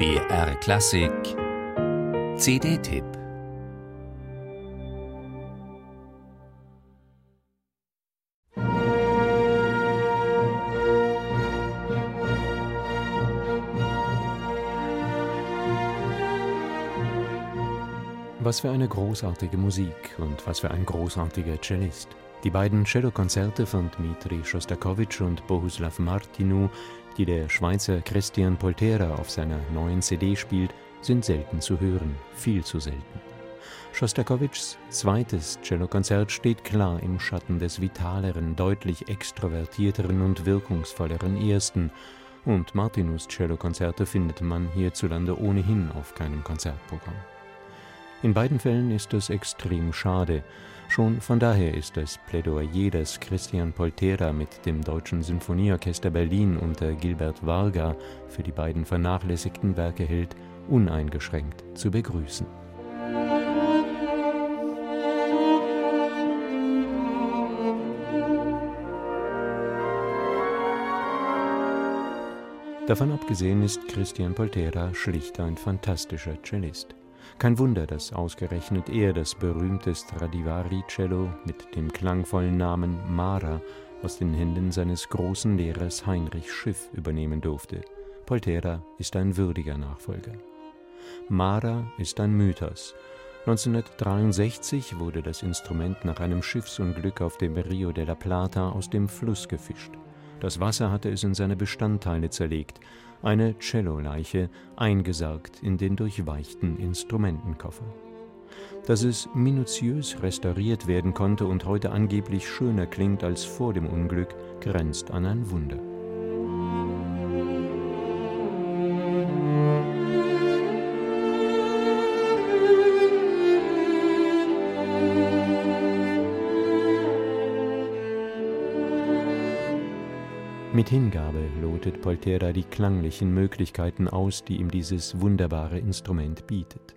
BR Klassik CD-Tipp Was für eine großartige Musik und was für ein großartiger Cellist. Die beiden Cellokonzerte von Dmitri Schostakowitsch und Bohuslav Martinu, die der Schweizer Christian Poltera auf seiner neuen CD spielt, sind selten zu hören, viel zu selten. Schostakowitschs zweites Cellokonzert steht klar im Schatten des vitaleren, deutlich extrovertierteren und wirkungsvolleren ersten, und Martinus Cellokonzerte findet man hierzulande ohnehin auf keinem Konzertprogramm. In beiden Fällen ist es extrem schade. Schon von daher ist das Plädoyer, das Christian Poltera mit dem Deutschen Sinfonieorchester Berlin unter Gilbert Varga für die beiden vernachlässigten Werke hält, uneingeschränkt zu begrüßen. Davon abgesehen ist Christian Poltera schlicht ein fantastischer Cellist. Kein Wunder, dass ausgerechnet er das berühmte Stradivari-Cello mit dem klangvollen Namen Mara aus den Händen seines großen Lehrers Heinrich Schiff übernehmen durfte. Poltera ist ein würdiger Nachfolger. Mara ist ein Mythos. 1963 wurde das Instrument nach einem Schiffsunglück auf dem Rio de la Plata aus dem Fluss gefischt. Das Wasser hatte es in seine Bestandteile zerlegt eine Celloleiche, eingesargt in den durchweichten Instrumentenkoffer. Dass es minutiös restauriert werden konnte und heute angeblich schöner klingt als vor dem Unglück, grenzt an ein Wunder. Mit Hingabe lotet Poltera die klanglichen Möglichkeiten aus, die ihm dieses wunderbare Instrument bietet.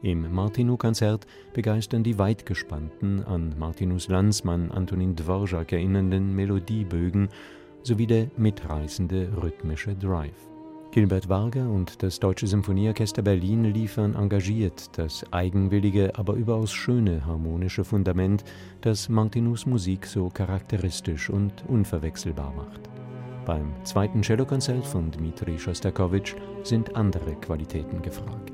Im Martinu-Konzert begeistern die weitgespannten, an Martinus Landsmann Antonin Dvorak erinnernden Melodiebögen sowie der mitreißende rhythmische Drive. Gilbert Varga und das Deutsche Symphonieorchester Berlin liefern engagiert das eigenwillige, aber überaus schöne harmonische Fundament, das Martinus Musik so charakteristisch und unverwechselbar macht. Beim zweiten Cellokonzert von Dmitri Schostakowitsch sind andere Qualitäten gefragt.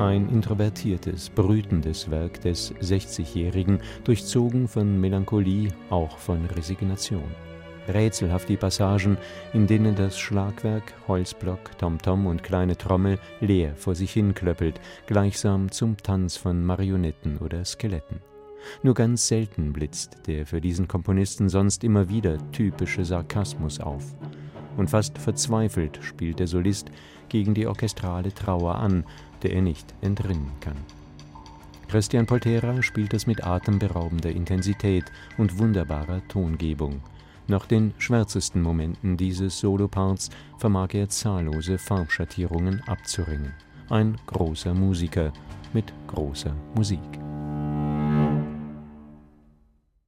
Ein introvertiertes, brütendes Werk des 60-Jährigen, durchzogen von Melancholie, auch von Resignation rätselhaft die Passagen, in denen das Schlagwerk, Holzblock, Tomtom und kleine Trommel leer vor sich hinklöppelt, gleichsam zum Tanz von Marionetten oder Skeletten. Nur ganz selten blitzt der für diesen Komponisten sonst immer wieder typische Sarkasmus auf. Und fast verzweifelt spielt der Solist gegen die orchestrale Trauer an, der er nicht entrinnen kann. Christian Poltera spielt es mit atemberaubender Intensität und wunderbarer Tongebung. Nach den schwärzesten Momenten dieses Soloparts vermag er zahllose Farbschattierungen abzuringen. Ein großer Musiker mit großer Musik.